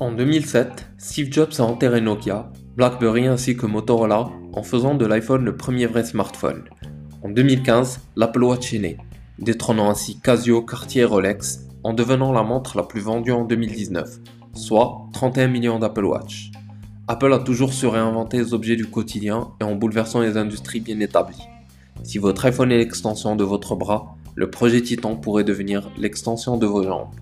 En 2007, Steve Jobs a enterré Nokia, BlackBerry ainsi que Motorola en faisant de l'iPhone le premier vrai smartphone. En 2015, l'Apple Watch est né, détrônant ainsi Casio, Cartier et Rolex en devenant la montre la plus vendue en 2019, soit 31 millions d'Apple Watch. Apple a toujours su réinventer les objets du quotidien et en bouleversant les industries bien établies. Si votre iPhone est l'extension de votre bras, le projet Titan pourrait devenir l'extension de vos jambes.